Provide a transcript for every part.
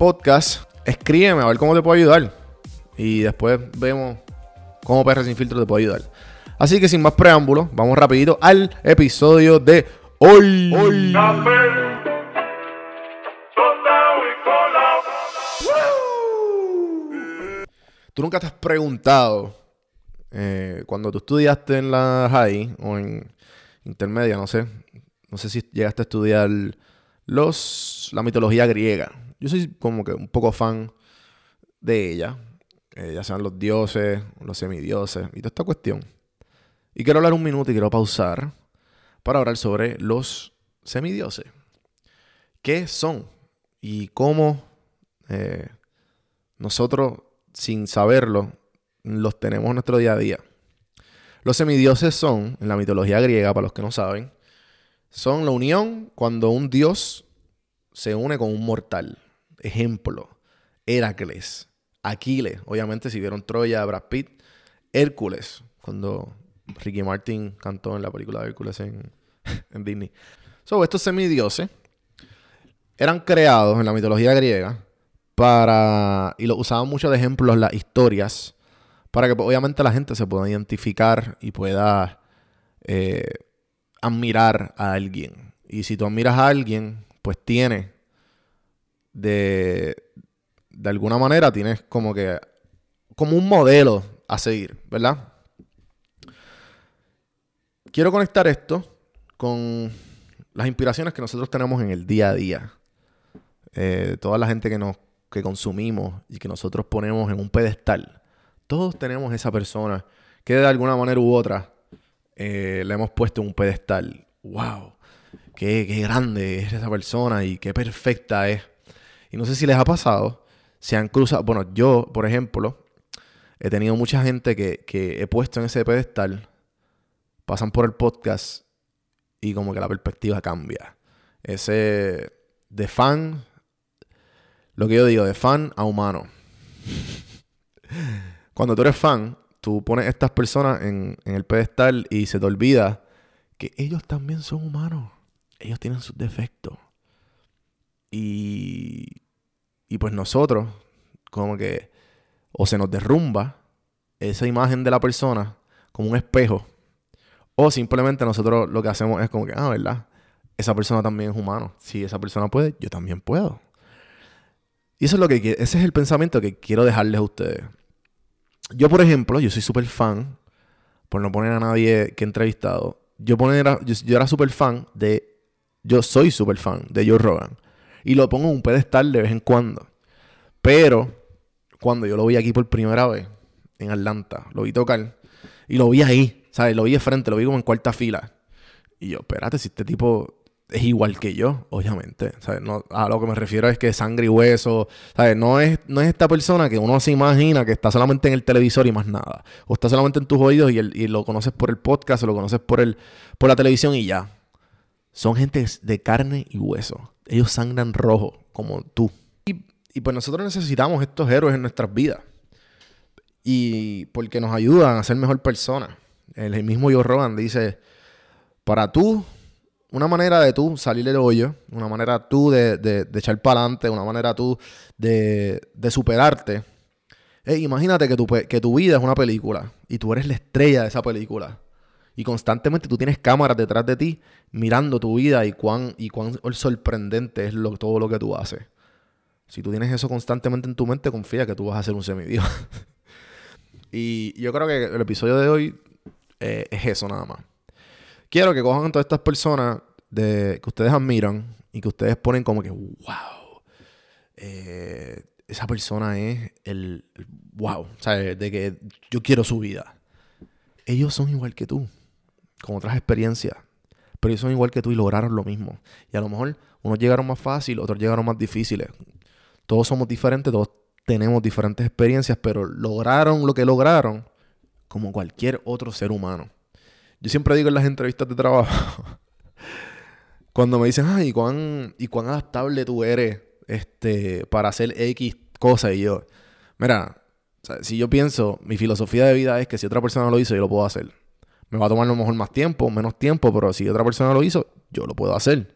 podcast, escríbeme a ver cómo te puedo ayudar. Y después vemos cómo PR Sin Filtro te puede ayudar. Así que sin más preámbulos, vamos rapidito al episodio de hoy. hoy. ¿Tú nunca te has preguntado, eh, cuando tú estudiaste en la high o en intermedia, no sé, no sé si llegaste a estudiar los, la mitología griega? Yo soy como que un poco fan de ella, eh, ya sean los dioses, los semidioses y toda esta cuestión. Y quiero hablar un minuto y quiero pausar para hablar sobre los semidioses. ¿Qué son? Y cómo eh, nosotros, sin saberlo, los tenemos en nuestro día a día. Los semidioses son, en la mitología griega, para los que no saben, son la unión cuando un dios se une con un mortal. Ejemplo, Heracles, Aquiles, obviamente si vieron Troya, Brad Pitt, Hércules, cuando Ricky Martin cantó en la película de Hércules en, Disney. So, estos semidioses eran creados en la mitología griega para, y lo usaban mucho de ejemplos las historias, para que pues, obviamente la gente se pueda identificar y pueda eh, admirar a alguien. Y si tú admiras a alguien, pues tiene de, de alguna manera, tienes como que, como un modelo a seguir, ¿verdad? Quiero conectar esto con las inspiraciones que nosotros tenemos en el día a día. Eh, toda la gente que nos que consumimos y que nosotros ponemos en un pedestal. Todos tenemos esa persona que de alguna manera u otra eh, le hemos puesto en un pedestal. ¡Wow! Qué, qué grande es esa persona y qué perfecta es. Y no sé si les ha pasado, se han cruzado. Bueno, yo, por ejemplo, he tenido mucha gente que, que he puesto en ese pedestal, pasan por el podcast y como que la perspectiva cambia. Ese de fan, lo que yo digo, de fan a humano. Cuando tú eres fan, tú pones estas personas en, en el pedestal y se te olvida que ellos también son humanos. Ellos tienen sus defectos. Y, y pues nosotros, como que o se nos derrumba esa imagen de la persona como un espejo. O simplemente nosotros lo que hacemos es como que, ah, ¿verdad? Esa persona también es humano. Si esa persona puede, yo también puedo. Y eso es lo que ese es el pensamiento que quiero dejarles a ustedes. Yo, por ejemplo, yo soy súper fan, por no poner a nadie que he entrevistado, yo, poner yo, yo era súper fan de, yo soy súper fan de Joe Rogan. Y lo pongo en un pedestal de vez en cuando. Pero, cuando yo lo vi aquí por primera vez, en Atlanta, lo vi tocar, y lo vi ahí, ¿sabes? Lo vi de frente, lo vi como en cuarta fila. Y yo, espérate, si este tipo es igual que yo, obviamente. ¿sabes? No, a lo que me refiero es que sangre y hueso, ¿sabes? No es, no es esta persona que uno se imagina que está solamente en el televisor y más nada. O está solamente en tus oídos y, el- y lo conoces por el podcast o lo conoces por, el, por la televisión y ya. Son gente de carne y hueso. Ellos sangran rojo, como tú. Y, pues nosotros necesitamos estos héroes en nuestras vidas. Y porque nos ayudan a ser mejor personas. El, mismo Joe Rogan dice, para tú, una manera de tú salir del hoyo, una manera tú de, de- de echar para adelante, una manera tú de, de superarte. Eh, imagínate que tu, que tu vida es una película y tú eres la estrella de esa película. Y constantemente tú tienes cámaras detrás de ti mirando tu vida y cuán, y cuán sorprendente es todo lo que tú haces. Si tú tienes eso constantemente en tu mente, confía que tú vas a ser un semidios. y yo creo que el episodio de hoy eh, es eso nada más. Quiero que cojan todas estas personas de, que ustedes admiran y que ustedes ponen como que, wow, eh, esa persona es el, el wow, sea, de que yo quiero su vida. Ellos son igual que tú, con otras experiencias, pero ellos son igual que tú y lograron lo mismo. Y a lo mejor unos llegaron más fácil, otros llegaron más difíciles. Todos somos diferentes, todos tenemos diferentes experiencias, pero lograron lo que lograron como cualquier otro ser humano. Yo siempre digo en las entrevistas de trabajo, cuando me dicen, ay, ¿y cuán, ¿y cuán adaptable tú eres este, para hacer X cosa? Y yo, mira, si yo pienso, mi filosofía de vida es que si otra persona lo hizo, yo lo puedo hacer. Me va a tomar a lo mejor más tiempo, menos tiempo, pero si otra persona lo hizo, yo lo puedo hacer.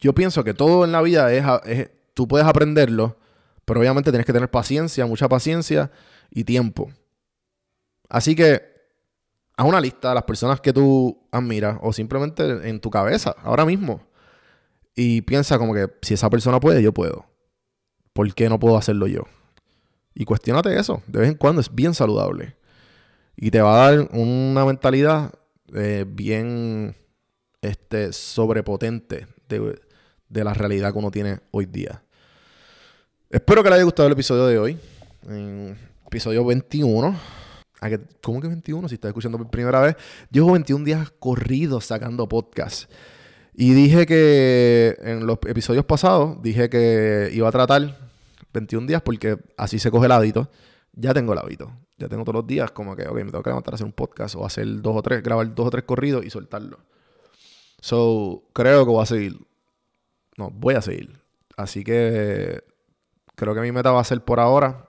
Yo pienso que todo en la vida es, es tú puedes aprenderlo, pero obviamente tienes que tener paciencia, mucha paciencia y tiempo. Así que haz una lista de las personas que tú admiras o simplemente en tu cabeza, ahora mismo. Y piensa como que si esa persona puede, yo puedo. ¿Por qué no puedo hacerlo yo? Y cuestionate eso. De vez en cuando es bien saludable. Y te va a dar una mentalidad eh, bien este, sobrepotente de, de la realidad que uno tiene hoy día. Espero que le haya gustado el episodio de hoy. Episodio 21. ¿A que- ¿Cómo que 21? Si estás escuchando por primera vez. Llevo 21 días corridos sacando podcast. Y dije que en los episodios pasados, dije que iba a tratar 21 días porque así se coge el hábito. Ya tengo el hábito. Ya tengo todos los días como que, ok, me tengo que levantar a hacer un podcast o hacer dos o tres, grabar dos o tres corridos y soltarlo. So, creo que voy a seguir. No, voy a seguir. Así que creo que mi meta va a ser por ahora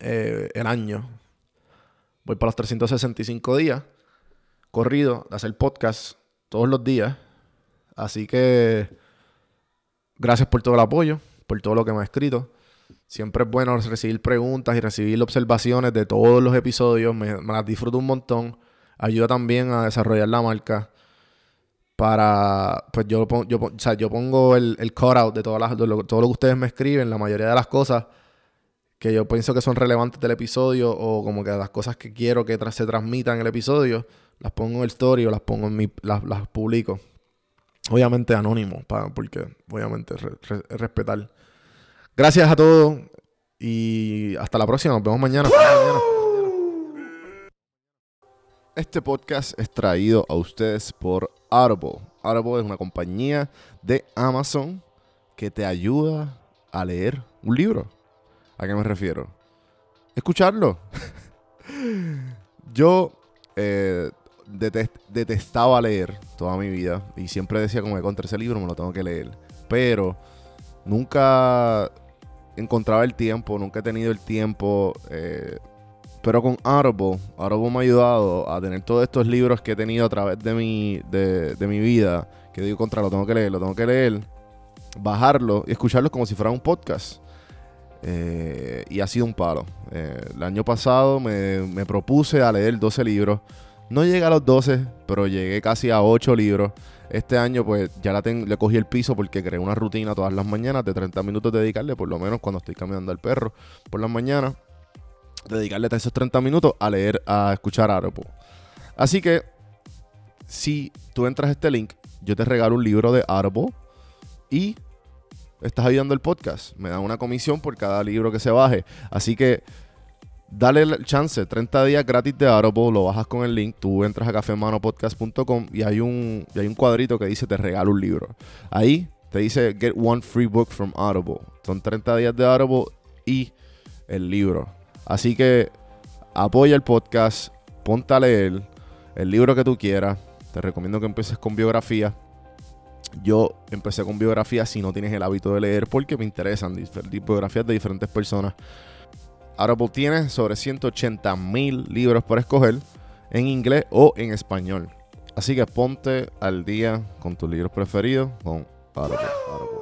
eh, el año. Voy para los 365 días corrido hacer podcast todos los días. Así que gracias por todo el apoyo, por todo lo que me ha escrito. Siempre es bueno recibir preguntas y recibir observaciones de todos los episodios. Me, las disfruto un montón. Ayuda también a desarrollar la marca. Para, pues yo, yo, o sea, yo pongo el, el de, todas las, todo lo que ustedes me escriben, la mayoría de las cosas que yo pienso que son relevantes del episodio o como que las cosas que quiero que se transmitan en el episodio, las pongo en el story o las pongo en mi, las, las publico. Obviamente anónimo, pa- porque obviamente re- respetar. Gracias a todos y hasta la próxima. Nos vemos mañana. Este podcast es traído a ustedes por Audible. Audible es una compañía de Amazon que te ayuda a leer un libro. ¿A qué me refiero? Escucharlo. Yo eh, detest- detestaba leer toda mi vida y siempre decía como que contra ese libro me lo tengo que leer. Pero nunca encontraba el tiempo, nunca he tenido el tiempo. eh, pero con Audible, Audible me ha ayudado a tener todos estos libros que he tenido a través de mi, de, de mi vida. Que digo, contra, lo tengo que leer, lo tengo que leer. Bajarlo y escucharlo como si fuera un podcast. Eh, y ha sido un palo. Eh, el año pasado me, me propuse a leer 12 libros. No llegué a los 12, pero llegué casi a 8 libros. Este año, pues ya la le cogí el piso porque creé una rutina todas las mañanas de 30 minutos dedicarle, por lo menos cuando estoy caminando al perro por las mañanas, dedicarle esos 30 minutos a leer, a escuchar Audible. Así que, si tú entras a este link, yo te regalo un libro de Audible y estás ayudando el podcast. Me dan una comisión por cada libro que se baje. Así que dale el chance, 30 días gratis de Audible, lo bajas con el link, tú entras a cafemanopodcast.com y hay un y hay un cuadrito que dice te regalo un libro. Ahí te dice get one free book from Audible. Son 30 días de Audible y el libro. Así que apoya el podcast, ponte a leer el libro que tú quieras. Te recomiendo que empieces con biografía. Yo empecé con biografía si no tienes el hábito de leer porque me interesan biografías de diferentes personas. Audible tiene sobre 180 mil libros por escoger en inglés o en español. Así que ponte al día con tus libros preferidos con Audible.